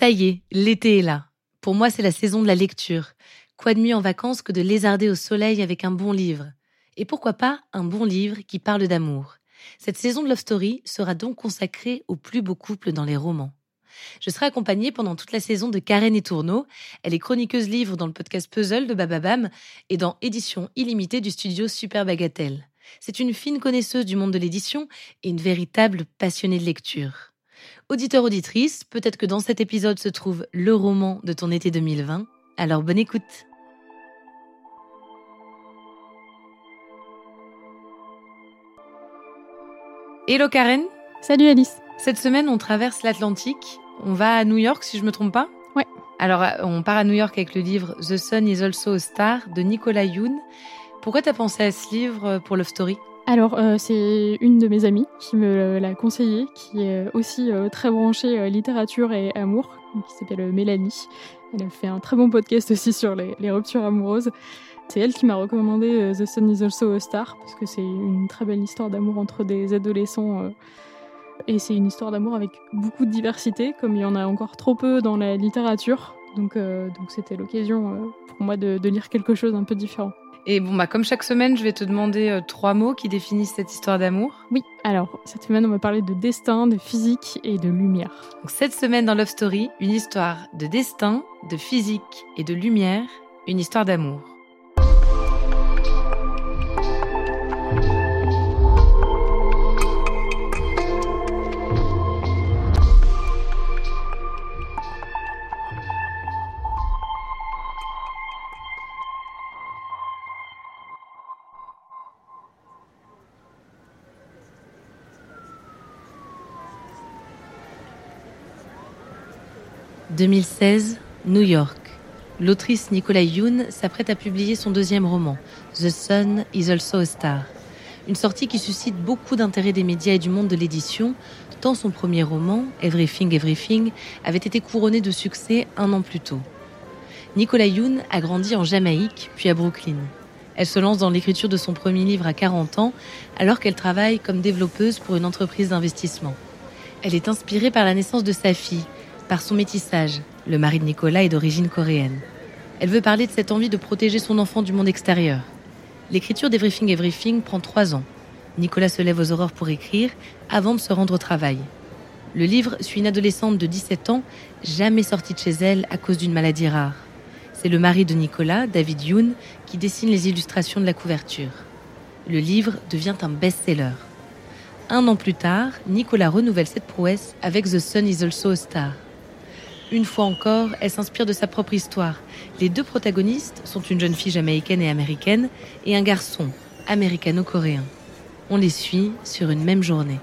Ça y est, l'été est là. Pour moi, c'est la saison de la lecture. Quoi de mieux en vacances que de lézarder au soleil avec un bon livre? Et pourquoi pas un bon livre qui parle d'amour? Cette saison de Love Story sera donc consacrée aux plus beaux couples dans les romans. Je serai accompagnée pendant toute la saison de Karen et Tourneau. Elle est chroniqueuse livre dans le podcast Puzzle de Bababam et dans Édition illimitée du studio Super Bagatelle. C'est une fine connaisseuse du monde de l'édition et une véritable passionnée de lecture. Auditeur, auditrice, peut-être que dans cet épisode se trouve le roman de ton été 2020. Alors bonne écoute. Hello Karen. Salut Alice. Cette semaine, on traverse l'Atlantique. On va à New York, si je me trompe pas. Ouais. Alors, on part à New York avec le livre The Sun is also a Star de Nicolas Yoon. Pourquoi t'as pensé à ce livre pour Love Story? Alors, euh, c'est une de mes amies qui me l'a conseillé, qui est aussi euh, très branchée euh, littérature et amour, qui s'appelle Mélanie. Elle a fait un très bon podcast aussi sur les, ruptures amoureuses. C'est elle qui m'a recommandé The Sun is also a Star, parce que c'est une très belle histoire d'amour entre des adolescents. et c'est une histoire d'amour avec beaucoup de diversité, comme il y en a encore trop peu dans la littérature. Donc, donc c'était l'occasion pour moi de, de lire quelque chose un peu différent. Et bon, bah, comme chaque semaine, je vais te demander euh, trois mots qui définissent cette histoire d'amour. Oui, alors, cette semaine, on va parler de destin, de physique et de lumière. Donc, cette semaine dans Love Story, une histoire de destin, de physique et de lumière, une histoire d'amour. 2016, New York. L'autrice Nicola Yoon s'apprête à publier son deuxième roman, The Sun is also a Star. Une sortie qui suscite beaucoup d'intérêt des médias et du monde de l'édition, tant son premier roman, Everything Everything, avait été couronné de succès un an plus tôt. Nicola Yoon a grandi en Jamaïque, puis à Brooklyn. Elle se lance dans l'écriture de son premier livre à 40 ans, alors qu'elle travaille comme développeuse pour une entreprise d'investissement. Elle est inspirée par la naissance de sa fille, par son métissage. Le mari de Nicolas est d'origine coréenne. Elle veut parler de cette envie de protéger son enfant du monde extérieur. L'écriture d'Everything Everything prend trois ans. Nicolas se lève aux aurores pour écrire avant de se rendre au travail. Le livre suit une adolescente de 17 ans, jamais sortie de chez elle à cause d'une maladie rare. C'est le mari de Nicolas, David Yoon, qui dessine les illustrations de la couverture. Le livre devient un best-seller. Un an plus tard, Nicolas renouvelle cette prouesse avec The Sun is also a Star. Une fois encore, elle s'inspire de sa propre histoire. Les deux protagonistes sont une jeune fille jamaïcaine et américaine et un garçon américano-coréen. On les suit sur une même journée.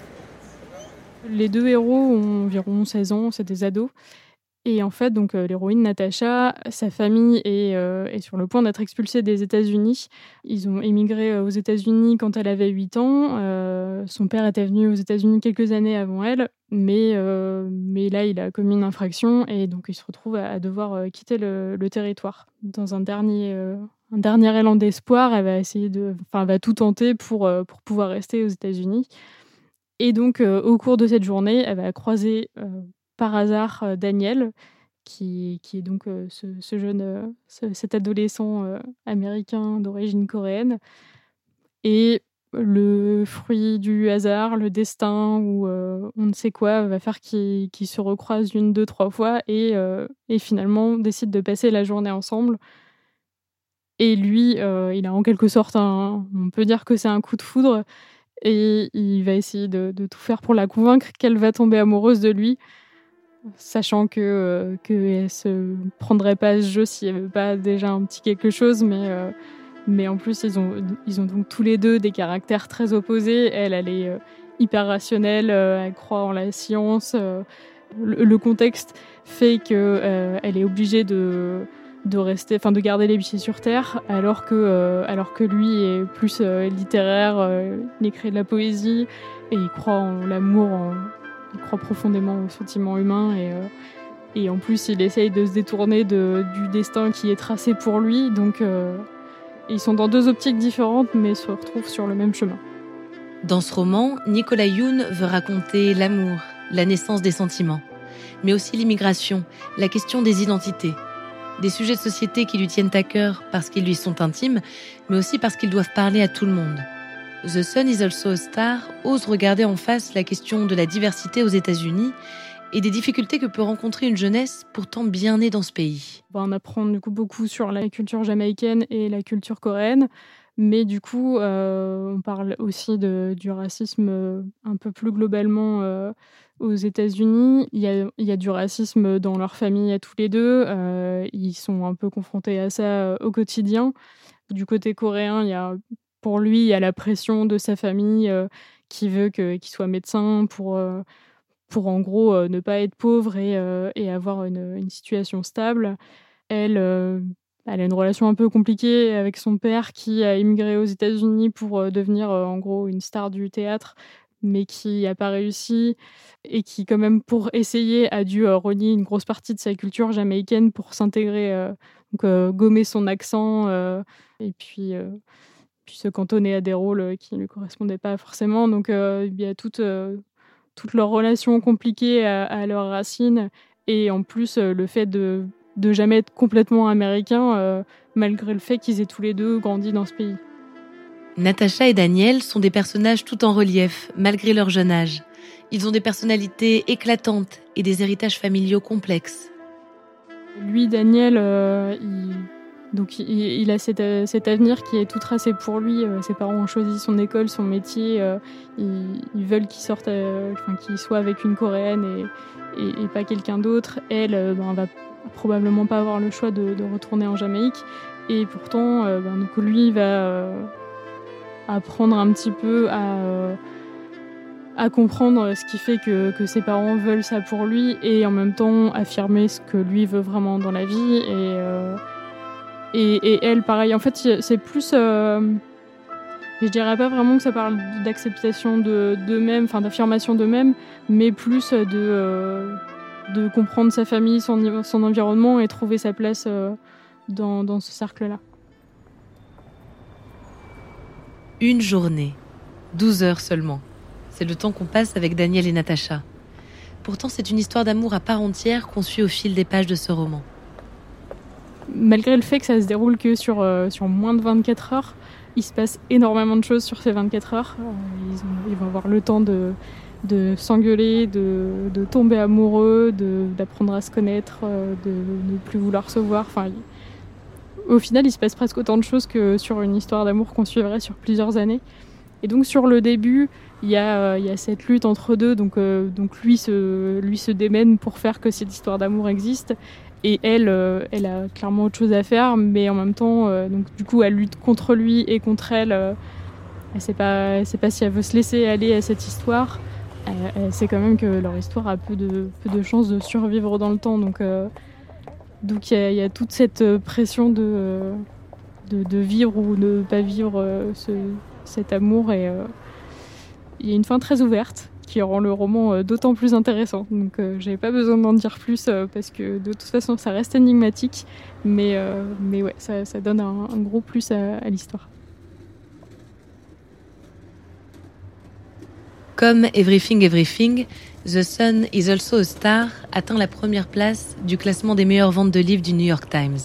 Les deux héros ont environ 16 ans, c'est des ados. Et en fait, donc euh, l'héroïne Natacha, sa famille euh, est, sur le point d'être expulsée des États-Unis. Ils ont émigré euh, aux États-Unis quand elle avait 8 ans. son père était venu aux États-Unis quelques années avant elle, mais, là, il a commis une infraction et donc il se retrouve à, devoir quitter le, territoire. Dans un dernier, un dernier élan d'espoir, elle va essayer de, enfin, va tout tenter pour, pour pouvoir rester aux États-Unis. Et donc, au cours de cette journée, elle va croiser par hasard euh, Daniel, qui, est donc euh, ce, jeune, euh, cet adolescent américain d'origine coréenne. Et le fruit du hasard, le destin ou on ne sait quoi va faire qu'ils se recroisent une, deux, trois fois et, et finalement décident de passer la journée ensemble. Et lui, il a en quelque sorte un, on peut dire que c'est un coup de foudre et il va essayer de, tout faire pour la convaincre qu'elle va tomber amoureuse de lui, sachant que euh, qu'elle se prendrait pas ce jeu s'il n'y avait pas déjà un petit quelque chose, mais euh, mais en plus ils ont ils ont donc tous les deux des caractères très opposés. Elle, elle est euh, hyper rationnelle, elle croit en la science. Le, contexte fait que elle est obligée de de rester, enfin de garder les pieds sur terre, alors que, alors que lui est plus littéraire, il écrit de la poésie et il croit en l'amour, il croit profondément au sentiment humain et, et en plus il essaye de se détourner de, du destin qui est tracé pour lui. Donc ils sont dans deux optiques différentes mais se retrouvent sur le même chemin. Dans ce roman, Nicolas Youn veut raconter l'amour, la naissance des sentiments, mais aussi l'immigration, la question des identités des sujets de société qui lui tiennent à cœur parce qu'ils lui sont intimes, mais aussi parce qu'ils doivent parler à tout le monde. The Sun is also a star ose regarder en face la question de la diversité aux États-Unis et des difficultés que peut rencontrer une jeunesse pourtant bien née dans ce pays. On apprend du coup beaucoup sur la culture jamaïcaine et la culture coréenne, mais du coup, euh, on parle aussi de, du racisme euh, un peu plus globalement euh, aux États-Unis. Il il y, a, du racisme dans leur famille à tous les deux. ils sont un peu confrontés à ça au quotidien. Du côté coréen, il y a, pour lui, il y a la pression de sa famille qui veut qu'il soit médecin pour, pour en gros ne pas être pauvre et, et avoir une, une, situation stable. Elle elle a une relation un peu compliquée avec son père qui a immigré aux États-Unis pour euh, devenir euh, en gros une star du théâtre, mais qui n'a pas réussi et qui quand même pour essayer a dû euh, renier une grosse partie de sa culture jamaïcaine pour s'intégrer, donc gommer son accent et puis puis se cantonner à des rôles qui ne lui correspondaient pas forcément. Donc il y a toute, toute leur relation compliquée à, à leurs racines et en plus le fait de de jamais être complètement américains, euh, malgré le fait qu'ils aient tous les deux grandi dans ce pays. Natacha et Daniel sont des personnages tout en relief, malgré leur jeune âge. Ils ont des personnalités éclatantes et des héritages familiaux complexes. Lui, Daniel, euh, il, donc il, a cet, avenir qui est tout tracé pour lui. Euh, ses parents ont choisi son école, son métier. ils, veulent qu'il sorte, qu'il soit avec une coréenne et, pas quelqu'un d'autre. Elle, ben, va probablement pas avoir le choix de, retourner en Jamaïque. Et pourtant, euh, ben, donc lui va euh, apprendre un petit peu à, euh, comprendre ce qui fait que, ses parents veulent ça pour lui et en même temps affirmer ce que lui veut vraiment dans la vie. Et, elle, pareil, en fait, c'est plus. je dirais pas vraiment que ça parle d'acceptation d'eux-mêmes, enfin d'affirmation d'eux-mêmes, mais plus de de comprendre sa famille, son, son environnement et trouver sa place euh, dans, dans ce cercle-là. Une journée, 12 heures seulement. C'est le temps qu'on passe avec Daniel et Natacha. Pourtant, c'est une histoire d'amour à part entière qu'on suit au fil des pages de ce roman. Malgré le fait que ça se déroule que sur, euh, sur moins de 24 heures, il se passe énormément de choses sur ces 24 heures. Euh, ils, ils, vont avoir le temps de, de s'engueuler, de, de, tomber amoureux, d'apprendre à se connaître, euh, de ne plus vouloir se voir. Enfin, au final, il se passe presque autant de choses que sur une histoire d'amour qu'on suivrait sur plusieurs années. Et donc sur le début, il y y a cette lutte entre deux. Donc, donc lui, se, lui se démène pour faire que cette histoire d'amour existe. Et elle, elle a clairement autre chose à faire, mais en même temps, donc du coup, elle lutte contre lui et contre elle. elle ne sait pas, sait si elle veut se laisser aller à cette histoire. C'est quand même que leur histoire a peu de, de chances de survivre dans le temps. Donc euh, il y, a toute cette euh, pression de, de, vivre ou ne pas vivre euh, cet amour. Et il y a une fin très ouverte qui rend le roman d'autant plus intéressant. Donc j'avais pas besoin d'en dire plus parce que de toute façon ça reste énigmatique. Mais, mais ouais, ça, ça donne un, gros plus à l'histoire. Comme Everything Everything, The Sun is also a star atteint la première place du classement des meilleures ventes de livres du New York Times.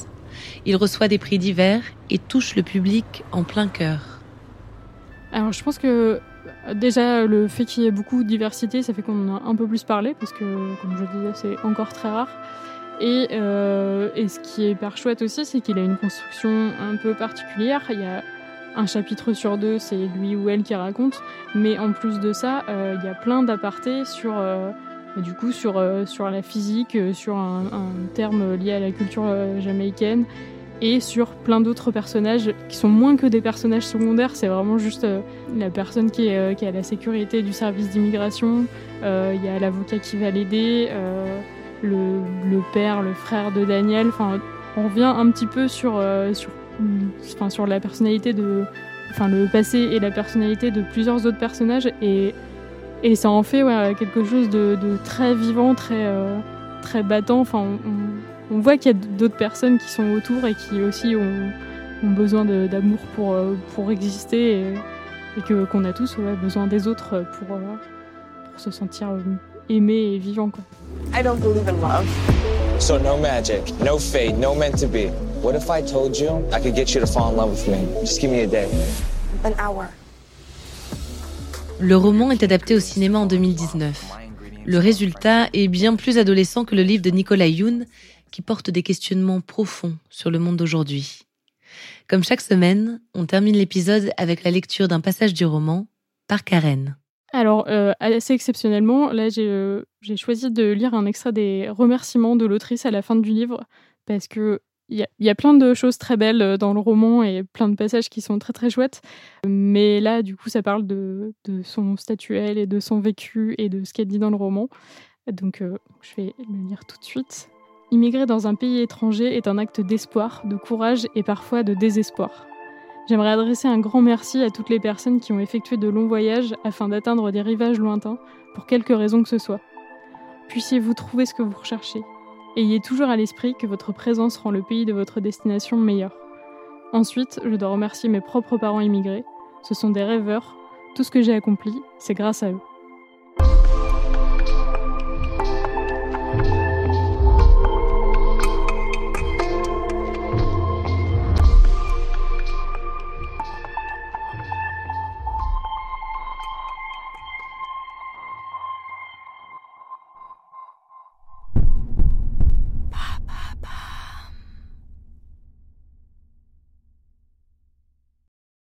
Il reçoit des prix divers et touche le public en plein cœur. Alors je pense que déjà le fait qu'il y ait beaucoup de diversité, ça fait qu'on en a un peu plus parlé parce que comme je disais c'est encore très rare. Et, euh, et, ce qui est hyper chouette aussi, c'est qu'il a une construction un peu particulière. Il y a un chapitre sur deux, c'est lui ou elle qui raconte. Mais en plus de ça, euh, il y a plein d'apartés sur, euh, du coup, sur, sur la physique, sur un, terme lié à la culture jamaïcaine et sur plein d'autres personnages qui sont moins que des personnages secondaires. C'est vraiment juste la personne qui est, à la sécurité du service d'immigration. Il y a l'avocat qui va l'aider, le, père, le frère de Daniel. Enfin, on revient un petit peu sur, enfin, sur la personnalité de, enfin le passé et la personnalité de plusieurs autres personnages et, ça en fait ouais, quelque chose de, très vivant, très, euh, très battant. Enfin, voit qu'il y a d'autres personnes qui sont autour et qui aussi ont, ont besoin d'amour pour, euh, pour exister et, et que qu'on a tous ouais, besoin des autres pour, euh, pour se sentir aimé et vivant. Quoi. I don't believe in love. So no magic, no fate, no meant to be. What if I told you I could get you to fall in love with me? Just give me a day. An hour. Le roman est adapté au cinéma en 2019. Le résultat est bien plus adolescent que le livre de Nicolas Youn, qui porte des questionnements profonds sur le monde d'aujourd'hui. Comme chaque semaine, on termine l'épisode avec la lecture d'un passage du roman par Karen. Alors, euh, assez exceptionnellement, là, j'ai euh, choisi de lire un extrait des remerciements de l'autrice à la fin du livre, parce que il y, y, a plein de choses très belles euh, dans le roman et plein de passages qui sont très très chouettes. Mais là, du coup, ça parle de, de son statuel et de son vécu et de ce qu'elle dit dans le roman. Donc, euh, je vais le lire tout de suite. Immigrer dans un pays étranger est un acte d'espoir, de courage et parfois de désespoir. J'aimerais adresser un grand merci à toutes les personnes qui ont effectué de longs voyages afin d'atteindre des rivages lointains, pour quelque raison que ce soit. Puissiez-vous trouver ce que vous recherchez, Ayez toujours à l'esprit que votre présence rend le pays de votre destination meilleur. Ensuite, je dois remercier mes propres parents immigrés. Ce sont des rêveurs. Tout ce que j'ai accompli, c'est grâce à eux.